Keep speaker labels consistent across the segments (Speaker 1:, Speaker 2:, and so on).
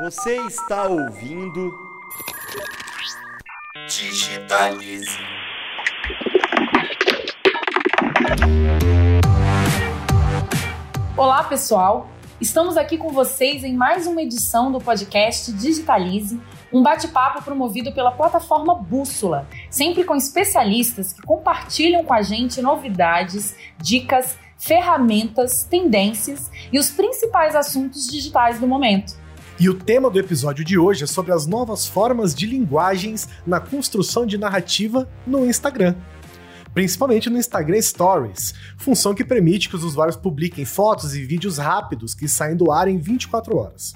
Speaker 1: Você está ouvindo. Digitalize.
Speaker 2: Olá, pessoal! Estamos aqui com vocês em mais uma edição do podcast Digitalize, um bate-papo promovido pela plataforma Bússola, sempre com especialistas que compartilham com a gente novidades, dicas, ferramentas, tendências e os principais assuntos digitais do momento.
Speaker 3: E o tema do episódio de hoje é sobre as novas formas de linguagens na construção de narrativa no Instagram principalmente no Instagram Stories, função que permite que os usuários publiquem fotos e vídeos rápidos que saem do ar em 24 horas.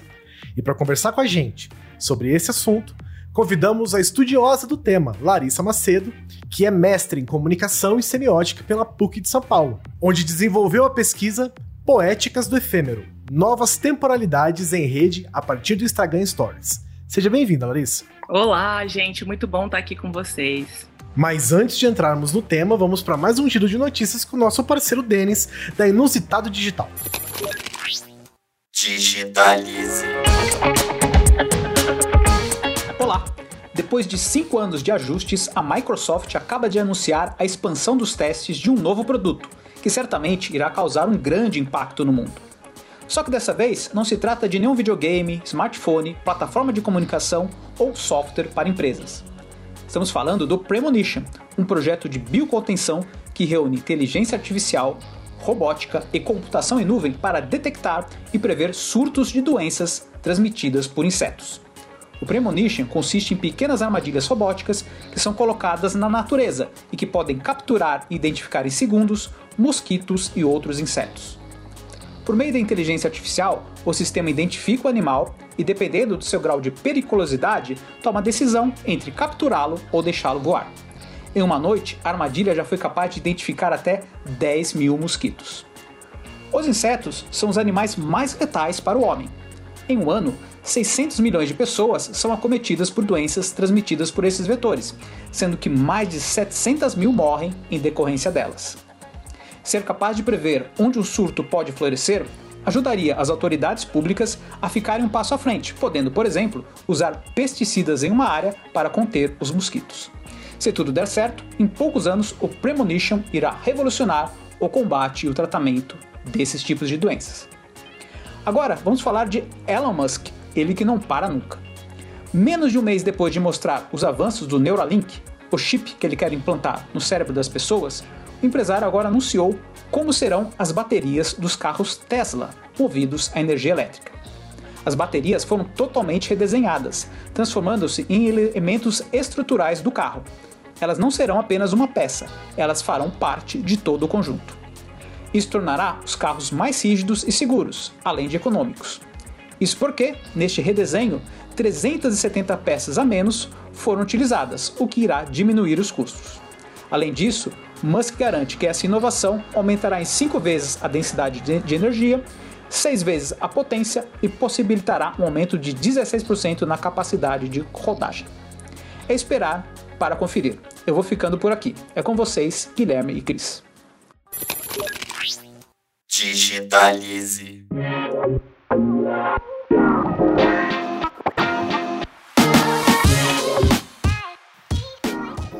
Speaker 3: E para conversar com a gente sobre esse assunto, convidamos a estudiosa do tema, Larissa Macedo, que é mestre em comunicação e semiótica pela PUC de São Paulo, onde desenvolveu a pesquisa Poéticas do Efêmero, novas temporalidades em rede a partir do Instagram Stories. Seja bem-vinda, Larissa.
Speaker 4: Olá, gente, muito bom estar aqui com vocês.
Speaker 3: Mas antes de entrarmos no tema, vamos para mais um giro de notícias com o nosso parceiro Denis, da Inusitado Digital.
Speaker 1: Digitalize.
Speaker 5: Olá! Depois de cinco anos de ajustes, a Microsoft acaba de anunciar a expansão dos testes de um novo produto, que certamente irá causar um grande impacto no mundo. Só que dessa vez não se trata de nenhum videogame, smartphone, plataforma de comunicação ou software para empresas. Estamos falando do Premonition, um projeto de biocontenção que reúne inteligência artificial, robótica e computação em nuvem para detectar e prever surtos de doenças transmitidas por insetos. O Premonition consiste em pequenas armadilhas robóticas que são colocadas na natureza e que podem capturar e identificar em segundos mosquitos e outros insetos. Por meio da inteligência artificial, o sistema identifica o animal e, dependendo do seu grau de periculosidade, toma a decisão entre capturá-lo ou deixá-lo voar. Em uma noite, a armadilha já foi capaz de identificar até 10 mil mosquitos. Os insetos são os animais mais letais para o homem. Em um ano, 600 milhões de pessoas são acometidas por doenças transmitidas por esses vetores, sendo que mais de 700 mil morrem em decorrência delas. Ser capaz de prever onde um surto pode florescer ajudaria as autoridades públicas a ficarem um passo à frente, podendo, por exemplo, usar pesticidas em uma área para conter os mosquitos. Se tudo der certo, em poucos anos o Premonition irá revolucionar o combate e o tratamento desses tipos de doenças. Agora, vamos falar de Elon Musk, ele que não para nunca. Menos de um mês depois de mostrar os avanços do Neuralink, o chip que ele quer implantar no cérebro das pessoas, o empresário agora anunciou como serão as baterias dos carros Tesla movidos a energia elétrica. As baterias foram totalmente redesenhadas, transformando-se em elementos estruturais do carro. Elas não serão apenas uma peça, elas farão parte de todo o conjunto. Isso tornará os carros mais rígidos e seguros, além de econômicos. Isso porque, neste redesenho, 370 peças a menos foram utilizadas, o que irá diminuir os custos. Além disso, Musk garante que essa inovação aumentará em 5 vezes a densidade de energia, 6 vezes a potência e possibilitará um aumento de 16% na capacidade de rodagem. É esperar para conferir. Eu vou ficando por aqui. É com vocês, Guilherme e Cris.
Speaker 1: Digitalize.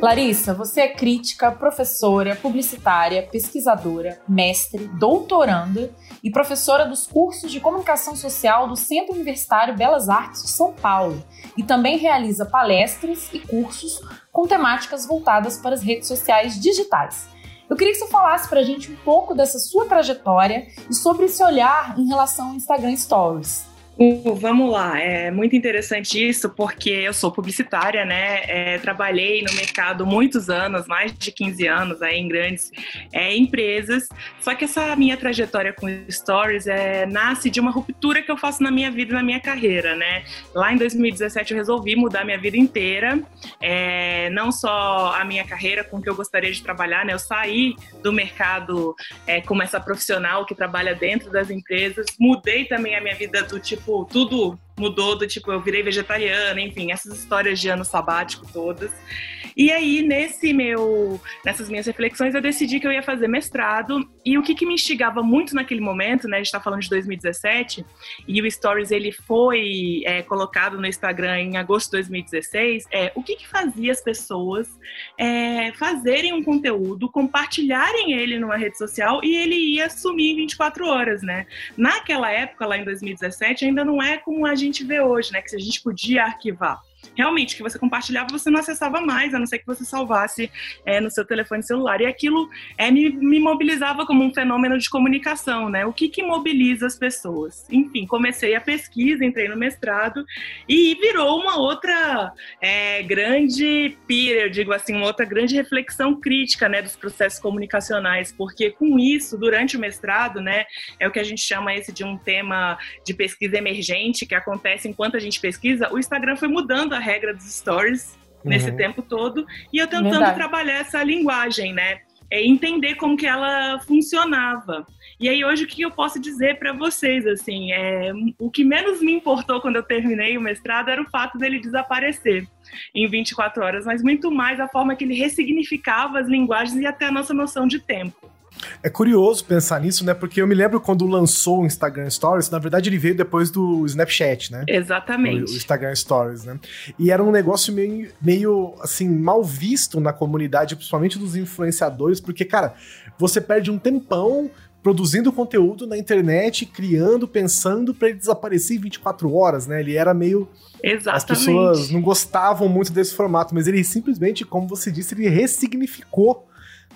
Speaker 2: Larissa, você é crítica, professora, publicitária, pesquisadora, mestre, doutoranda e professora dos cursos de comunicação social do Centro Universitário Belas Artes de São Paulo e também realiza palestras e cursos com temáticas voltadas para as redes sociais digitais. Eu queria que você falasse para a gente um pouco dessa sua trajetória e sobre esse olhar em relação ao Instagram Stories.
Speaker 4: Uh, vamos lá, é muito interessante isso porque eu sou publicitária, né? É, trabalhei no mercado muitos anos, mais de 15 anos aí em grandes é, empresas. Só que essa minha trajetória com stories é, nasce de uma ruptura que eu faço na minha vida, na minha carreira, né? Lá em 2017 eu resolvi mudar minha vida inteira, é, não só a minha carreira com que eu gostaria de trabalhar, né? Eu saí do mercado é, como essa profissional que trabalha dentro das empresas, mudei também a minha vida do tipo tipo, tudo mudou do tipo, eu virei vegetariana, enfim, essas histórias de ano sabático todas. E aí, nesse meu, nessas minhas reflexões, eu decidi que eu ia fazer mestrado. E o que, que me instigava muito naquele momento, né? A gente está falando de 2017, e o Stories ele foi é, colocado no Instagram em agosto de 2016. É o que, que fazia as pessoas é, fazerem um conteúdo, compartilharem ele numa rede social e ele ia sumir em 24 horas, né? Naquela época, lá em 2017, ainda não é como a gente vê hoje, né? Que a gente podia arquivar realmente que você compartilhava, você não acessava mais, a não ser que você salvasse é, no seu telefone celular. E aquilo é, me, me, mobilizava como um fenômeno de comunicação, né? O que, que mobiliza as pessoas? Enfim, comecei a pesquisa, entrei no mestrado e virou uma outra é, grande pira, eu digo assim, uma outra grande reflexão crítica, né, dos processos comunicacionais, porque com isso, durante o mestrado, né, é o que a gente chama esse de um tema de pesquisa emergente que acontece enquanto a gente pesquisa, o Instagram foi mudando a regra dos stories uhum. nesse tempo todo e eu tentando Verdade. trabalhar essa linguagem, né? É entender como que ela funcionava. E aí hoje o que eu posso dizer para vocês assim, é o que menos me importou quando eu terminei o mestrado era o fato dele desaparecer em 24 horas, mas muito mais a forma que ele ressignificava as linguagens e até a nossa noção de tempo.
Speaker 3: É curioso pensar nisso, né? Porque eu me lembro quando lançou o Instagram Stories, na verdade ele veio depois do Snapchat, né?
Speaker 4: Exatamente.
Speaker 3: O, Instagram Stories, né? E era um negócio meio, meio, assim, mal visto na comunidade, principalmente dos influenciadores, porque, cara, você perde um tempão produzindo conteúdo na internet, criando, pensando para ele desaparecer em 24 horas, né? Ele era meio.
Speaker 4: Exatamente.
Speaker 3: As pessoas não gostavam muito desse formato, mas ele simplesmente, como você disse, ele ressignificou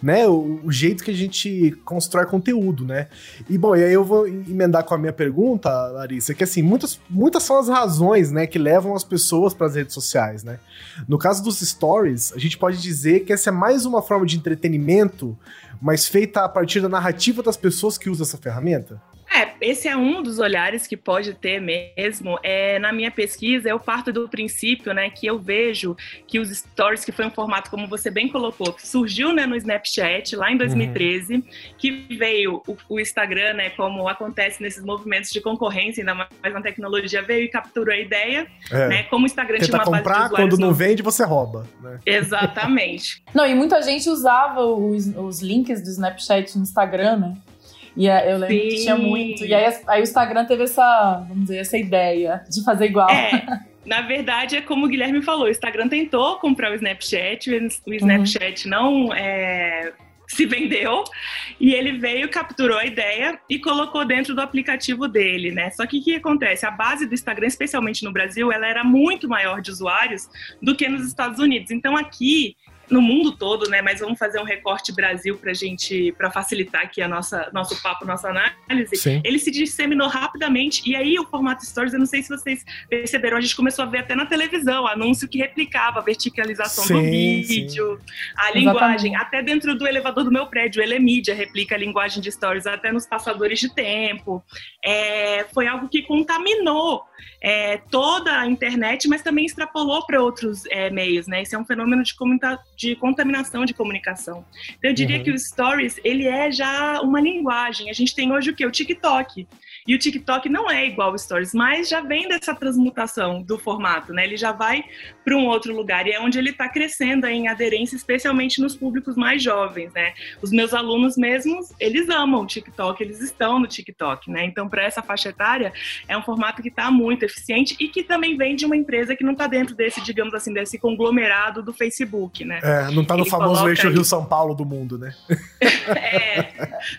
Speaker 3: né, o, o, jeito que a gente constrói conteúdo, né? E bom, e aí eu vou emendar com a minha pergunta, Larissa, que assim, muitas, muitas são as razões, né, que levam as pessoas para as redes sociais, né? No caso dos stories, a gente pode dizer que essa é mais uma forma de entretenimento, mas feita a partir da narrativa das pessoas que usam essa ferramenta?
Speaker 4: É, esse é um dos olhares que pode ter mesmo. É, na minha pesquisa, eu parto do princípio, né, que eu vejo que os stories, que foi um formato, como você bem colocou, que surgiu né, no Snapchat lá em 2013, uhum. que veio o, o, Instagram, né, como acontece nesses movimentos de concorrência, ainda mais na tecnologia, veio e capturou a ideia, é. né, como o Instagram
Speaker 3: Tenta
Speaker 4: tinha uma
Speaker 3: comprar,
Speaker 4: base de
Speaker 3: quando não vende, você rouba. Né?
Speaker 4: Exatamente.
Speaker 2: não, e muita gente usava os, os links do Snapchat no Instagram, né? E eu lembro Sim. que tinha muito. E aí, aí o Instagram teve essa, vamos dizer, essa ideia de fazer igual.
Speaker 4: É. Na verdade, é como o Guilherme falou, o Instagram tentou comprar o Snapchat, o Snapchat uhum. não é, se vendeu e ele veio, capturou a ideia e colocou dentro do aplicativo dele, né? Só que o que acontece? A base do Instagram, especialmente no Brasil, ela era muito maior de usuários do que nos Estados Unidos. Então aqui no mundo todo, né? Mas vamos fazer um recorte Brasil para gente, para facilitar aqui a nossa nosso papo, nossa análise. Sim. Ele se disseminou rapidamente e aí o formato Stories, eu não sei se vocês perceberam, a gente começou a ver até na televisão anúncio que replicava a verticalização sim, do vídeo, sim. a linguagem, Exatamente. até dentro do elevador do meu prédio, ele é mídia, replica a linguagem de Stories até nos passadores de tempo. É, foi algo que contaminou é, toda a internet, mas também extrapolou para outros é, meios, né? Esse é um fenômeno de, de contaminação de comunicação. Então, eu diria uhum. que o Stories, ele é já uma linguagem. A gente tem hoje o que? O TikTok. E o TikTok não é igual ao Stories, mas já vem dessa transmutação do formato, né? Ele já vai para um outro lugar e é onde ele está crescendo em aderência, especialmente nos públicos mais jovens, né? Os meus alunos mesmos, eles amam o TikTok, eles estão no TikTok, né? Então, para essa faixa etária, é um formato que está muito eficiente e que também vem de uma empresa que não está dentro desse, digamos assim, desse conglomerado do Facebook, né?
Speaker 3: É, não está no famoso eixo Rio-São Paulo do mundo, né?
Speaker 4: é,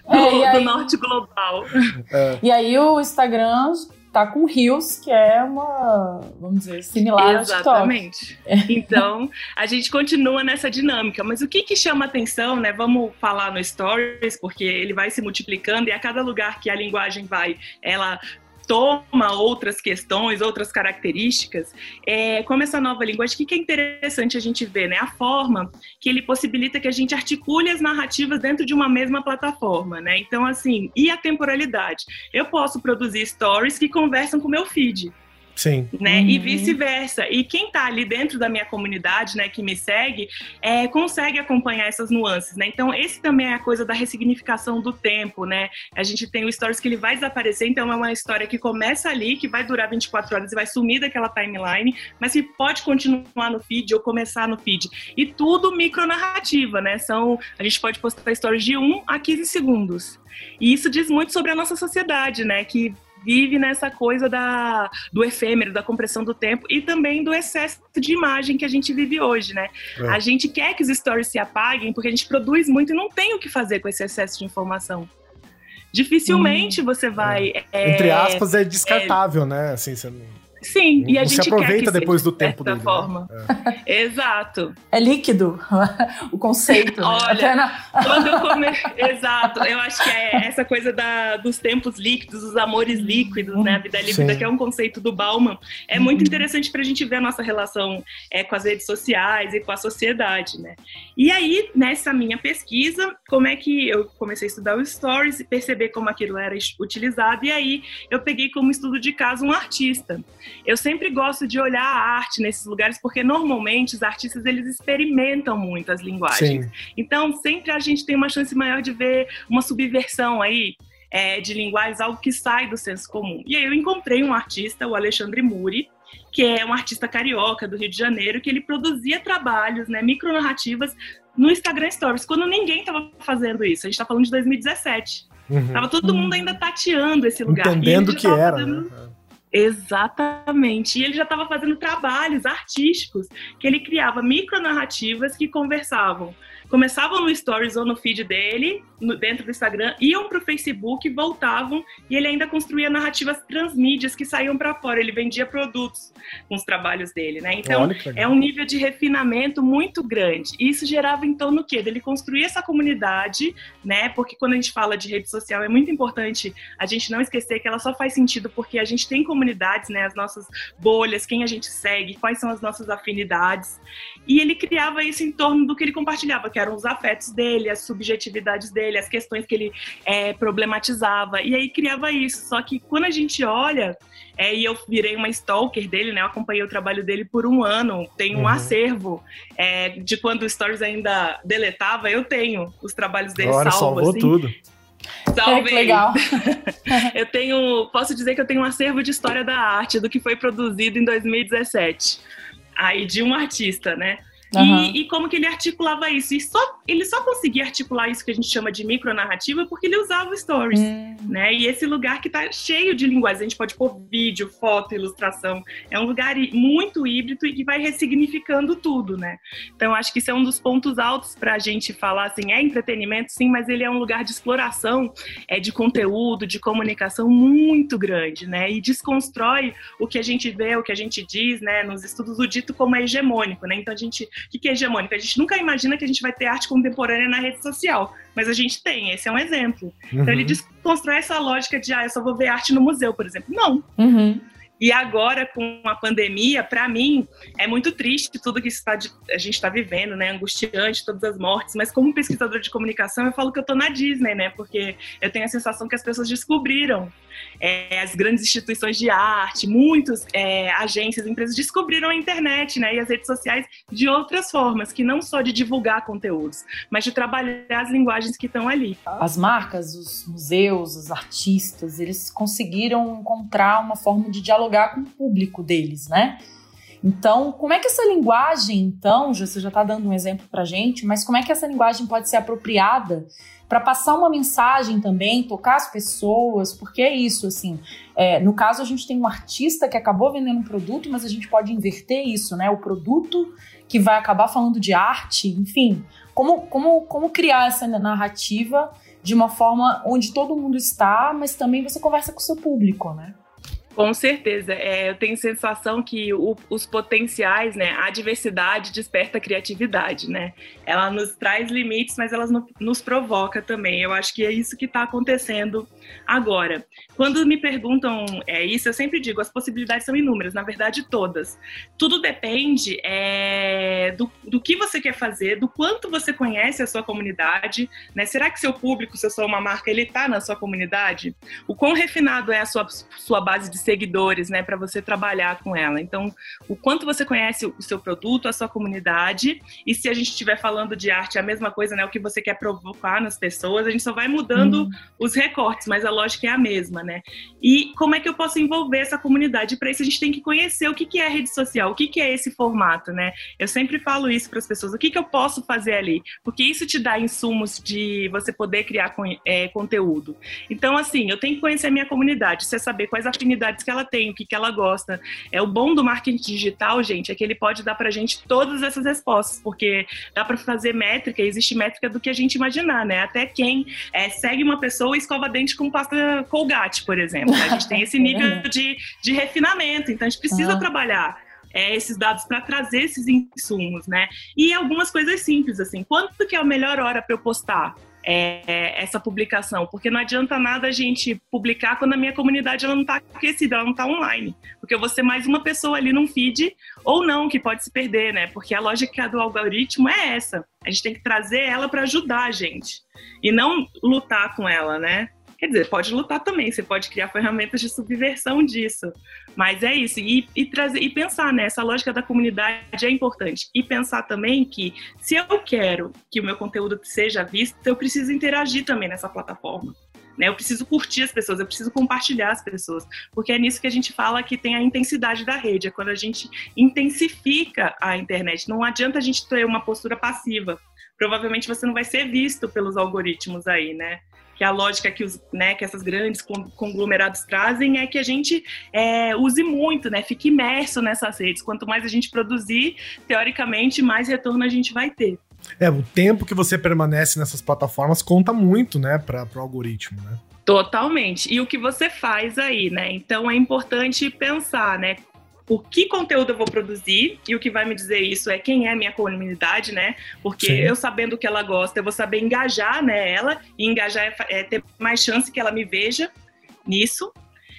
Speaker 4: do, é, aí... do norte global.
Speaker 2: É. E aí o Instagram tá com Reels, que é uma, vamos dizer, similar
Speaker 4: Exatamente. ao TikTok. Então, a gente continua nessa dinâmica. Mas o que que chama atenção, né? Vamos falar no Stories, porque ele vai se multiplicando e a cada lugar que a linguagem vai, ela toma outras questões, outras características, é, como essa nova linguagem, o que, que é interessante a gente ver, né? A forma que ele possibilita que a gente articule as narrativas dentro de uma mesma plataforma, né? Então, assim, e a temporalidade? Eu posso produzir stories que conversam com o meu feed.
Speaker 3: Sim.
Speaker 4: Né? Uhum. E vice-versa. E quem está ali dentro da minha comunidade, né, que me segue, é, consegue acompanhar essas nuances, né? Então, esse também é a coisa da ressignificação do tempo, né? A gente tem o stories que ele vai desaparecer, então é uma história que começa ali, que vai durar 24 horas e vai sumir daquela timeline, mas que pode continuar no feed ou começar no feed. E tudo micronarrativa, né? São, a gente pode postar stories de 1 a 15 segundos. E isso diz muito sobre a nossa sociedade, né? Que vive nessa coisa da, do efêmero, da compressão do tempo e também do excesso de imagem que a gente vive hoje, né? É. A gente quer que os stories se apaguem porque a gente produz muito e não tem o que fazer com esse excesso de informação. Dificilmente hum, você vai.
Speaker 3: É. É, Entre aspas, é descartável, né? Assim, você não
Speaker 4: Sim, e a gente
Speaker 3: se aproveita depois
Speaker 4: do
Speaker 3: tempo dele.
Speaker 4: Né? forma. Né? É. Exato.
Speaker 2: É líquido o conceito.
Speaker 4: Né? Olha, né? quando eu come... Exato. Eu acho que é essa coisa da, dos tempos líquidos, os amores líquidos, né? A vida líquida, Sim. que é um conceito do Bauman. É muito interessante para a gente ver a nossa relação é, com as redes sociais e com a sociedade, né? E aí, nessa minha pesquisa, como é que eu comecei a estudar os stories e perceber como aquilo era utilizado, e aí eu peguei como estudo de caso um artista. Eu sempre gosto de olhar a arte nesses lugares porque normalmente os artistas eles experimentam muito as linguagens. Sim. Então sempre a gente tem uma chance maior de ver uma subversão aí é, de linguagens, algo que sai do senso comum. E aí eu encontrei um artista, o Alexandre Muri, que é um artista carioca do Rio de Janeiro, que ele produzia trabalhos, né, micronarrativas no Instagram Stories, quando ninguém estava fazendo isso. A gente está falando de 2017. Uhum. Tava todo mundo ainda tateando esse lugar.
Speaker 3: Entendendo o que era. Fazendo... Né?
Speaker 4: Exatamente. E ele já estava fazendo trabalhos artísticos que ele criava micronarrativas que conversavam começavam no Stories ou no feed dele, no, dentro do Instagram, iam para o Facebook, voltavam e ele ainda construía narrativas transmídias que saíam para fora. Ele vendia produtos com os trabalhos dele, né? Então é um nível de refinamento muito grande. E isso gerava então no quê? Ele construir essa comunidade, né? Porque quando a gente fala de rede social é muito importante a gente não esquecer que ela só faz sentido porque a gente tem comunidades, né? As nossas bolhas, quem a gente segue, quais são as nossas afinidades. E ele criava isso em torno do que ele compartilhava, que eram os afetos dele, as subjetividades dele, as questões que ele é, problematizava. E aí criava isso. Só que quando a gente olha, é, e eu virei uma stalker dele, né? Eu acompanhei o trabalho dele por um ano. Tem um uhum. acervo é, de quando o Stories ainda deletava, eu tenho os trabalhos dele
Speaker 3: Agora,
Speaker 4: salvo.
Speaker 3: Salvou
Speaker 4: assim.
Speaker 3: tudo.
Speaker 4: Salvei.
Speaker 2: É, legal.
Speaker 4: eu tenho, posso dizer que eu tenho um acervo de história da arte do que foi produzido em 2017. Aí de um artista, né? Uhum. E, e, como que ele articulava isso. E só, ele só conseguia articular isso que a gente chama de micronarrativa porque ele usava stories, uhum. né? E esse lugar que está cheio de linguagens, a gente pode pôr vídeo, foto, ilustração. É um lugar muito híbrido e que vai ressignificando tudo, né? Então, acho que isso é um dos pontos altos para a gente falar, assim, é entretenimento, sim, mas ele é um lugar de exploração, é de conteúdo, de comunicação muito grande, né? E desconstrói o que a gente vê, o que a gente diz, né? Nos estudos, o dito como é hegemônico, né? Então, a gente o que é hegemônica? A gente nunca imagina que a gente vai ter arte contemporânea na rede social, mas a gente tem, esse é um exemplo. Uhum. Então ele uhum. desconstrói essa lógica de, ah, eu só vou ver arte no museu, por exemplo. Não.
Speaker 2: Uhum.
Speaker 4: E agora, com a pandemia, para mim, é muito triste tudo que está de, a gente está vivendo, né? Angustiante, todas as mortes. Mas como pesquisador de comunicação, eu falo que eu estou na Disney, né? Porque eu tenho a sensação que as pessoas descobriram é, as grandes instituições de arte, muitas é, agências, empresas descobriram a internet, né? E as redes sociais de outras formas, que não só de divulgar conteúdos, mas de trabalhar as linguagens que estão ali.
Speaker 2: As marcas, os museus, os artistas, eles conseguiram encontrar uma forma de dialogar dialogar com o público deles, né? Então, como é que essa linguagem, então, você já está dando um exemplo para gente, mas como é que essa linguagem pode ser apropriada para passar uma mensagem também, tocar as pessoas? Porque é isso, assim. É, no caso, a gente tem um artista que acabou vendendo um produto, mas a gente pode inverter isso, né? O produto que vai acabar falando de arte, enfim. Como, como, como criar essa narrativa de uma forma onde todo mundo está, mas também você conversa com o seu público, né?
Speaker 4: Com certeza. É, eu tenho sensação que o, os potenciais, né, a diversidade desperta a criatividade, né? Ela nos traz limites, mas ela no, nos provoca também. Eu acho que é isso que está acontecendo agora. Quando me perguntam é, isso, eu sempre digo, as possibilidades são inúmeras, na verdade todas. Tudo depende é, do, do que você quer fazer, do quanto você conhece a sua comunidade, né? Será que seu público, se eu sou uma marca, ele está na sua comunidade? O quão refinado é a sua, sua base de seguidores, né, para você trabalhar com ela. Então, o quanto você conhece o seu produto, a sua comunidade, e se a gente estiver falando de arte, é a mesma coisa, né, o que você quer provocar nas pessoas, a gente só vai mudando hum. os recortes, mas a lógica é a mesma, né? E como é que eu posso envolver essa comunidade? Para isso a gente tem que conhecer o que que é rede social, o que que é esse formato, né? Eu sempre falo isso para as pessoas, o que que eu posso fazer ali? Porque isso te dá insumos de você poder criar é, conteúdo. Então, assim, eu tenho que conhecer a minha comunidade, você saber quais afinidades que ela tem, o que, que ela gosta. É o bom do marketing digital, gente, é que ele pode dar pra gente todas essas respostas, porque dá para fazer métrica, existe métrica do que a gente imaginar, né? Até quem é, segue uma pessoa e escova dente com pasta Colgate, por exemplo. A gente tem esse é nível de, de refinamento, então a gente precisa uhum. trabalhar é, esses dados para trazer esses insumos, né? E algumas coisas simples, assim, quanto que é a melhor hora para eu postar? É, essa publicação, porque não adianta nada a gente publicar quando a minha comunidade ela não está aquecida, ela não está online, porque eu vou ser mais uma pessoa ali num feed ou não que pode se perder, né? Porque a lógica do algoritmo é essa, a gente tem que trazer ela para ajudar a gente e não lutar com ela, né? Quer dizer, pode lutar também, você pode criar ferramentas de subversão disso. Mas é isso, e, e, trazer, e pensar, né? Essa lógica da comunidade é importante. E pensar também que se eu quero que o meu conteúdo seja visto, eu preciso interagir também nessa plataforma. Né? Eu preciso curtir as pessoas, eu preciso compartilhar as pessoas, porque é nisso que a gente fala que tem a intensidade da rede, é quando a gente intensifica a internet. Não adianta a gente ter uma postura passiva. Provavelmente você não vai ser visto pelos algoritmos aí, né? Que a lógica que, os, né, que essas grandes conglomerados trazem é que a gente é, use muito, né, fique imerso nessas redes. Quanto mais a gente produzir, teoricamente, mais retorno a gente vai ter.
Speaker 3: É, o tempo que você permanece nessas plataformas conta muito, né, para o algoritmo, né?
Speaker 4: Totalmente. E o que você faz aí, né? Então é importante pensar, né? O que conteúdo eu vou produzir e o que vai me dizer isso é quem é a minha comunidade, né? Porque Sim. eu sabendo o que ela gosta, eu vou saber engajar né, ela e engajar é, é ter mais chance que ela me veja nisso.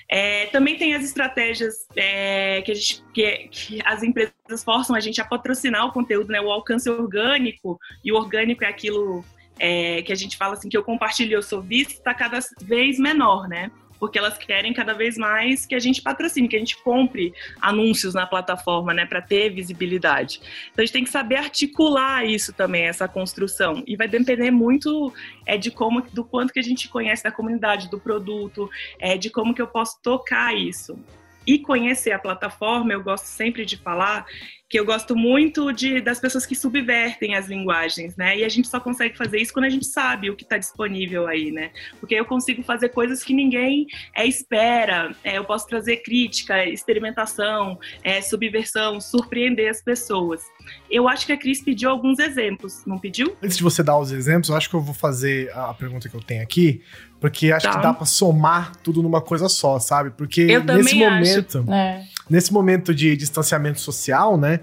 Speaker 4: É, também tem as estratégias é, que, gente, que, que, as empresas forçam a gente a patrocinar o conteúdo, né? O alcance orgânico e o orgânico é aquilo é, que a gente fala assim que eu compartilho, eu sou visto, está cada vez menor, né? Porque elas querem cada vez mais que a gente patrocine, que a gente compre anúncios na plataforma, né, para ter visibilidade. Então a gente tem que saber articular isso também, essa construção. E vai depender muito é de como, do quanto que a gente conhece da comunidade, do produto, é de como que eu posso tocar isso. E conhecer a plataforma, eu gosto sempre de falar que eu gosto muito de, das pessoas que subvertem as linguagens, né? E a gente só consegue fazer isso quando a gente sabe o que está disponível aí, né? Porque eu consigo fazer coisas que ninguém é, espera. É, eu posso trazer crítica, experimentação, é, subversão, surpreender as pessoas. Eu acho que a Cris pediu alguns exemplos, não pediu?
Speaker 3: Antes de você dar os exemplos, eu acho que eu vou fazer a pergunta que eu tenho aqui, porque acho tá. que dá para somar tudo numa coisa só, sabe? Porque eu nesse momento, é. Nesse momento de distanciamento social, né?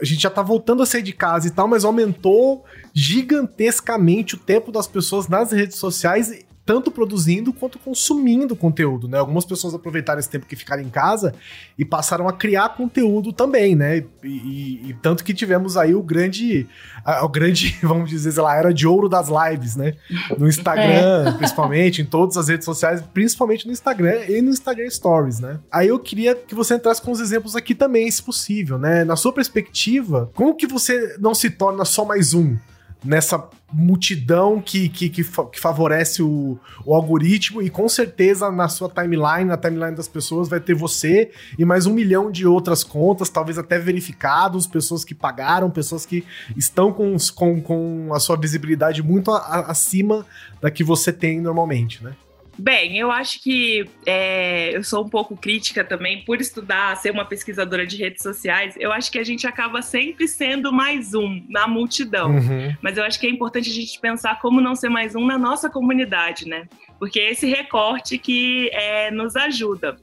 Speaker 3: A gente já tá voltando a sair de casa e tal, mas aumentou gigantescamente o tempo das pessoas nas redes sociais tanto produzindo quanto consumindo conteúdo, né? Algumas pessoas aproveitaram esse tempo que ficaram em casa e passaram a criar conteúdo também, né? E, e, e tanto que tivemos aí o grande, a, o grande, vamos dizer, sei lá, era de ouro das lives, né? No Instagram, é. principalmente, em todas as redes sociais, principalmente no Instagram e no Instagram Stories, né? Aí eu queria que você entrasse com os exemplos aqui também, se possível, né? Na sua perspectiva, como que você não se torna só mais um? Nessa multidão que, que, que, favorece o, o, algoritmo e com certeza na sua timeline, na timeline das pessoas, vai ter você e mais um milhão de outras contas, talvez até verificados, pessoas que pagaram, pessoas que estão com, com, com a sua visibilidade muito a, a, acima da que você tem normalmente, né?
Speaker 4: Bem, eu acho que é, eu sou um pouco crítica também por estudar, ser uma pesquisadora de redes sociais. Eu acho que a gente acaba sempre sendo mais um na multidão. Uhum. Mas eu acho que é importante a gente pensar como não ser mais um na nossa comunidade, né? Porque é esse recorte que é, nos ajuda.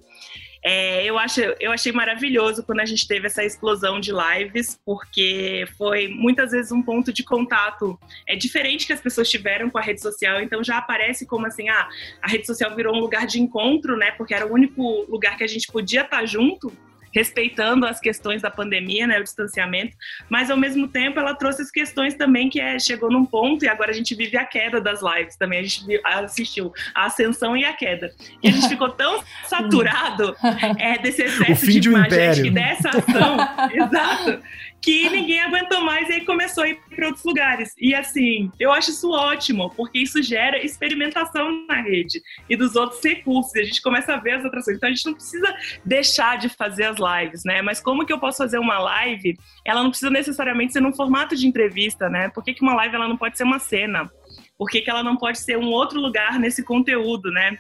Speaker 4: É, eu, acho, eu achei maravilhoso quando a gente teve essa explosão de lives, porque foi muitas vezes um ponto de contato é diferente que as pessoas tiveram com a rede social, então já aparece como assim, ah, a rede social virou um lugar de encontro, né? Porque era o único lugar que a gente podia estar junto. Respeitando as questões da pandemia, né, o distanciamento, mas ao mesmo tempo ela trouxe as questões também que é, chegou num ponto e agora a gente vive a queda das lives também, a gente assistiu a ascensão e a queda. E a gente ficou tão saturado é, desse excesso de, de imagem e dessa ação, exato, que ninguém aguentou mais e aí começou a ir para outros lugares. E assim, eu acho isso ótimo, porque isso gera experimentação na rede e dos outros recursos. E a gente começa a ver as atrações. Então a gente não precisa deixar de fazer as lives, né? Mas como que eu posso fazer uma live? Ela não precisa necessariamente ser num formato de entrevista, né? Por que, que uma live ela não pode ser uma cena? Por que, que ela não pode ser um outro lugar nesse conteúdo, né?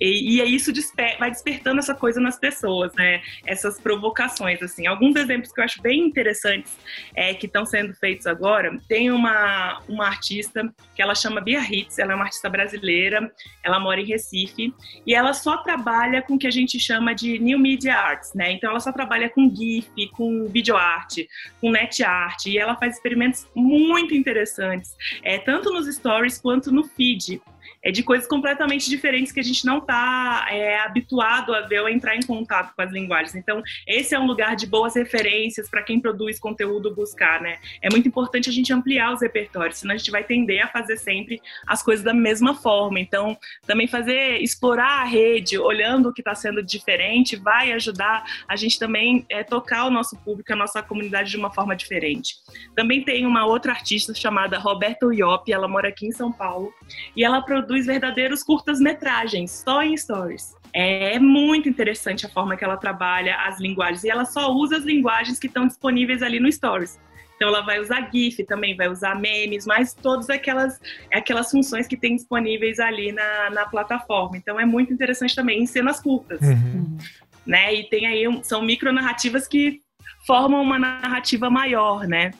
Speaker 4: E, e isso desper, vai despertando essa coisa nas pessoas, né? Essas provocações, assim. Alguns exemplos que eu acho bem interessantes é, que estão sendo feitos agora. Tem uma, uma artista que ela chama Bia Hitz, ela é uma artista brasileira, ela mora em Recife, e ela só trabalha com o que a gente chama de New Media Arts, né? Então ela só trabalha com GIF, com videoarte, com net art, e ela faz experimentos muito interessantes, é, tanto nos stories quanto no feed é de coisas completamente diferentes que a gente não está é, habituado a ver ou entrar em contato com as linguagens. Então, esse é um lugar de boas referências para quem produz conteúdo buscar, né? É muito importante a gente ampliar os repertórios, senão a gente vai tender a fazer sempre as coisas da mesma forma. Então, também fazer, explorar a rede, olhando o que está sendo diferente, vai ajudar a gente também é, tocar o nosso público, a nossa comunidade de uma forma diferente. Também tem uma outra artista chamada Roberta Uiop, ela mora aqui em São Paulo, e ela produz verdadeiros curtas-metragens, só em stories. É muito interessante a forma que ela trabalha as linguagens. E ela só usa as linguagens que estão disponíveis ali no Stories. Então ela vai usar GIF também, vai usar memes, mas todas aquelas, aquelas funções que tem disponíveis ali na, na plataforma. Então é muito interessante também em cenas curtas. Uhum. Né? E tem aí, são micronarrativas que formam uma narrativa maior, né?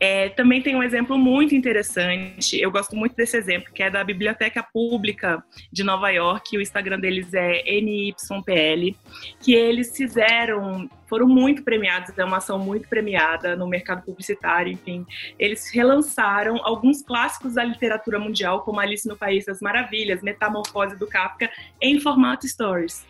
Speaker 4: É, também tem um exemplo muito interessante, eu gosto muito desse exemplo, que é da Biblioteca Pública de Nova York, o Instagram deles é NYPL, que eles fizeram, foram muito premiados, é uma ação muito premiada no mercado publicitário, enfim. Eles relançaram alguns clássicos da literatura mundial, como Alice no País das Maravilhas, Metamorfose do Kafka, em formato stories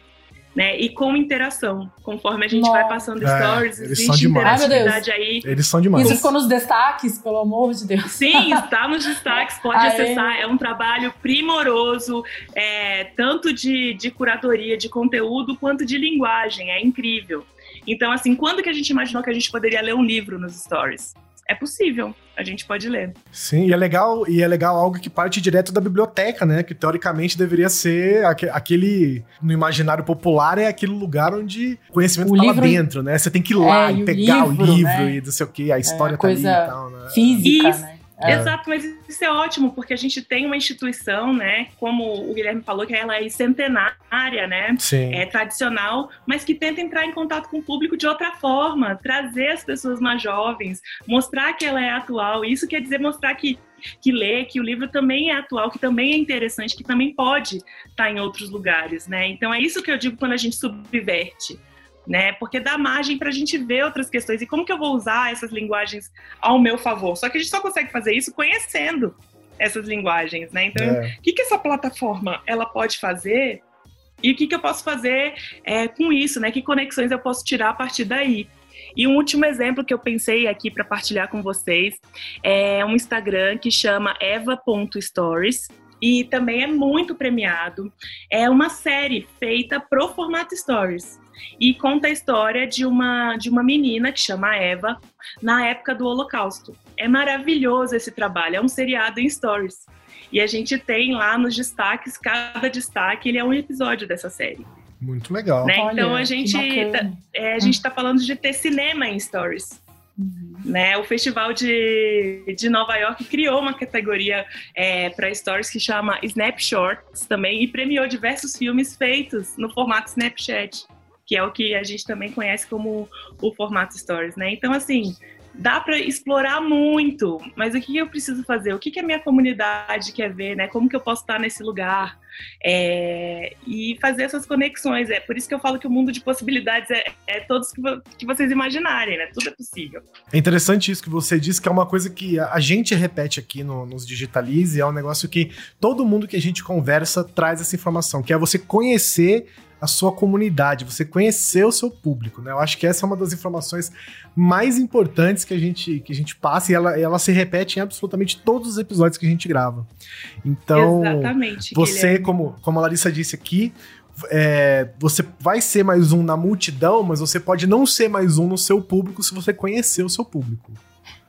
Speaker 4: né? E com interação. Conforme a gente Nossa. vai passando é, stories,
Speaker 3: eles existe interatividade
Speaker 4: aí.
Speaker 3: Eles são demais.
Speaker 2: Isso ficou nos destaques, pelo amor de Deus.
Speaker 4: Sim, está nos destaques, pode Aê. acessar. É um trabalho primoroso, é, tanto de, de curadoria de conteúdo quanto de linguagem. É incrível. Então, assim, quando que a gente imaginou que a gente poderia ler um livro nos stories? É possível. A gente pode ler.
Speaker 3: Sim, e é legal, e é legal algo que parte direto da biblioteca, né? Que teoricamente deveria ser aquele. No imaginário popular é aquele lugar onde o conhecimento o tá livro... lá dentro, né? Você tem que ir lá é, e pegar o livro, o livro né? e não sei o que, a história é, tá ali e tal, né?
Speaker 2: Física, Isso. né?
Speaker 4: É. Exato, mas isso é ótimo, porque a gente tem uma instituição, né, como o Guilherme falou, que ela é centenária, né,
Speaker 3: Sim.
Speaker 4: é tradicional, mas que tenta entrar em contato com o público de outra forma, trazer as pessoas mais jovens, mostrar que ela é atual. Isso quer dizer mostrar que que lê, que o livro também é atual, que também é interessante, que também pode estar em outros lugares, né? Então é isso que eu digo quando a gente subverte né? Porque dá margem para a gente ver outras questões. E como que eu vou usar essas linguagens ao meu favor? Só que a gente só consegue fazer isso conhecendo essas linguagens, né? Então, é. o que, que essa plataforma ela pode fazer e o que, que eu posso fazer é, com isso, né? Que conexões eu posso tirar a partir daí? E um último exemplo que eu pensei aqui para partilhar com vocês é um Instagram que chama eva.stories e também é muito premiado. É uma série feita pro formato stories e conta a história de uma, de uma menina que chama Eva na época do Holocausto. É maravilhoso esse trabalho, é um seriado em stories. E a gente tem lá nos destaques, cada destaque ele é um episódio dessa série.
Speaker 3: Muito legal.
Speaker 4: Né? Olha, então a gente tá, é, a gente está falando de ter cinema em stories. Uhum. Né, o Festival de, de Nova York criou uma categoria é, para stories que chama Snapshots também e premiou diversos filmes feitos no formato Snapchat que é o que a gente também conhece como o formato stories, né? Então, assim, dá para explorar muito, mas o que eu preciso fazer? O que, que a minha comunidade quer ver, né? Como que eu posso estar nesse lugar? é, e fazer essas conexões. É por isso que eu falo que o mundo de possibilidades é, é todos que, vo que, vocês imaginarem, né? Tudo é possível.
Speaker 3: É interessante isso que você disse, que é uma coisa que a gente repete aqui no, nos Digitalize, é um negócio que todo mundo que a gente conversa traz essa informação, que é você conhecer a sua comunidade, você conhecer o seu público, né? Eu acho que essa é uma das informações mais importantes que a gente, que a gente passa e ela, ela se repete em absolutamente todos os episódios que a gente grava. Então,
Speaker 4: Exatamente,
Speaker 3: você, Guilherme. como, como a Larissa disse aqui, é, você vai ser mais um na multidão, mas você pode não ser mais um no seu público se você conhecer o seu público.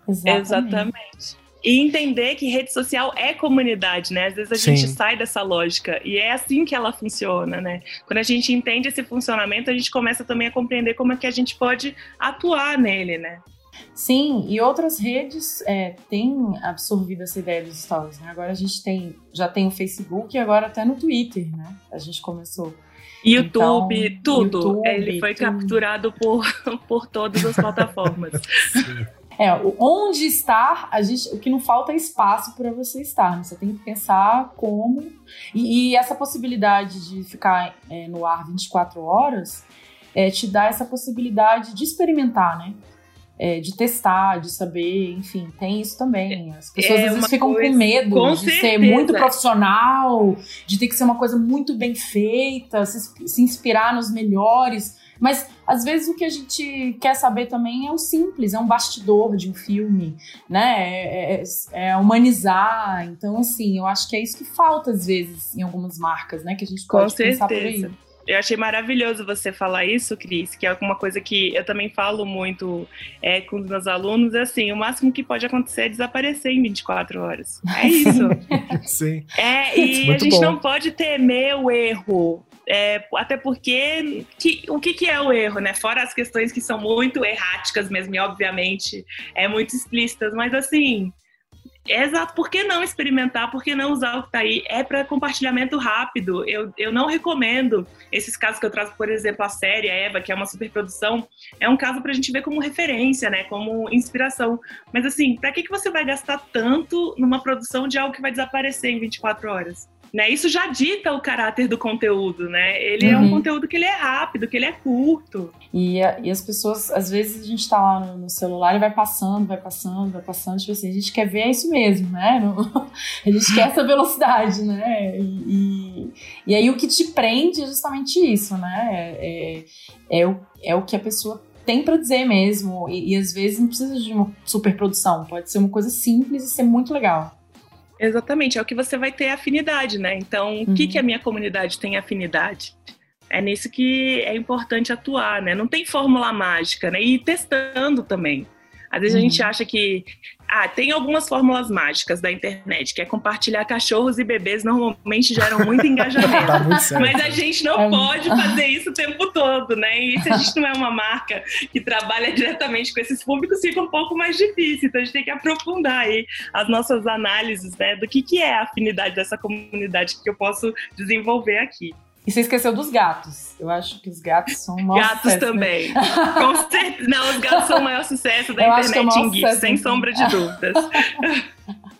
Speaker 4: Exatamente. Exatamente. E entender que rede social é comunidade, né? Às vezes a Sim. gente sai dessa lógica e é assim que ela funciona, né? Quando a gente entende esse funcionamento, a gente começa também a compreender como é que a gente pode atuar nele, né?
Speaker 2: Sim, e outras redes é, têm absorvido essa ideia dos stories, né? Agora a gente tem, já tem o Facebook e agora até no Twitter, né? A gente começou.
Speaker 4: YouTube, então, tudo. YouTube, Ele foi tudo. capturado por, por todas as plataformas. Sim.
Speaker 2: É, onde estar, a gente, o que não falta é espaço para você estar. Né? Você tem que pensar como. E, e essa possibilidade de ficar é, no ar 24 horas é, te dá essa possibilidade de experimentar, né? É, de testar, de saber, enfim, tem isso também. As pessoas é às vezes ficam coisa, com medo com de certeza. ser muito profissional, de ter que ser uma coisa muito bem feita, se, se inspirar nos melhores. Mas às vezes o que a gente quer saber também é o simples, é um bastidor de um filme, né? É, é, é humanizar. Então, assim, eu acho que é isso que falta às vezes em algumas marcas, né? Que a gente pode Com pensar certeza. por aí.
Speaker 4: Eu achei maravilhoso você falar isso, Cris, que é uma coisa que eu também falo muito é, com os meus alunos, é assim, o máximo que pode acontecer é desaparecer em 24 horas. É isso.
Speaker 3: Sim.
Speaker 4: É, e muito a gente bom. não pode temer o erro. É, até porque que, o que, que, é o erro, né? Fora as questões que são muito erráticas mesmo, e obviamente é muito explícitas, mas assim, é exato, por que não experimentar? Por que não usar o que está aí? É para compartilhamento rápido. Eu, eu não recomendo esses casos que eu trago, por exemplo, a série a Eva, que é uma superprodução, é um caso para a gente ver como referência, né? Como inspiração. Mas assim, para que, que você vai gastar tanto numa produção de algo que vai desaparecer em 24 horas? Né? Isso já dita o caráter do conteúdo, né? Ele uhum. é um uhum. conteúdo que ele é rápido, que ele é curto.
Speaker 2: E, e as pessoas, às vezes a gente tá lá no, no, celular e vai passando, vai passando, vai passando, tipo assim, a gente quer ver isso mesmo, né? a gente quer essa velocidade, né? E, e, e, aí o que te prende é justamente isso, né? É, é, é o, é o que a pessoa tem para dizer mesmo. E, e às vezes não precisa de uma superprodução, pode ser uma coisa simples e ser muito legal.
Speaker 4: Exatamente, é o que você vai ter afinidade, né? Então, uhum. o que, que a minha comunidade tem afinidade? É nisso que é importante atuar, né? Não tem fórmula mágica, né? E ir testando também. Às vezes uhum. a gente acha que ah, tem algumas fórmulas mágicas da internet, que é compartilhar cachorros e bebês normalmente geram muito engajamento. Tá muito Mas a gente não é. pode fazer isso o tempo todo, né? E se a gente não é uma marca que trabalha diretamente com esses públicos, fica um pouco mais difícil. Então a gente tem que aprofundar aí as nossas análises, né? Do que, que é a afinidade dessa comunidade que eu posso desenvolver aqui.
Speaker 2: E você esqueceu dos gatos. Eu acho que os gatos são o
Speaker 4: maior Gatos sucesso, né? também. Né? Com certeza. Não, os gatos são o maior sucesso da Eu internet é em GIF, sem sombra de dúvidas.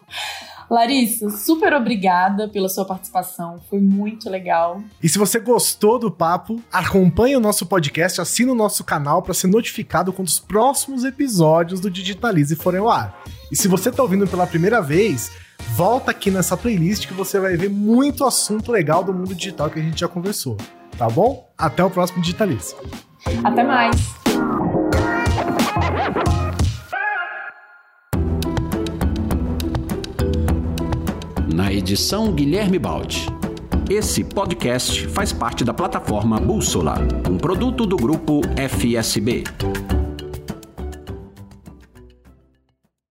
Speaker 2: Larissa, super obrigada pela sua participação, foi muito legal.
Speaker 3: E se você gostou do papo, acompanhe o nosso podcast, assina o nosso canal para ser notificado quando os próximos episódios do Digitalize forem ao ar. E se você está ouvindo pela primeira vez, volta aqui nessa playlist que você vai ver muito assunto legal do mundo digital que a gente já conversou. Tá bom? Até o próximo Digitalize.
Speaker 2: Até mais.
Speaker 6: Na edição Guilherme Baldi. Esse podcast faz parte da plataforma Bússola, um produto do grupo FSB.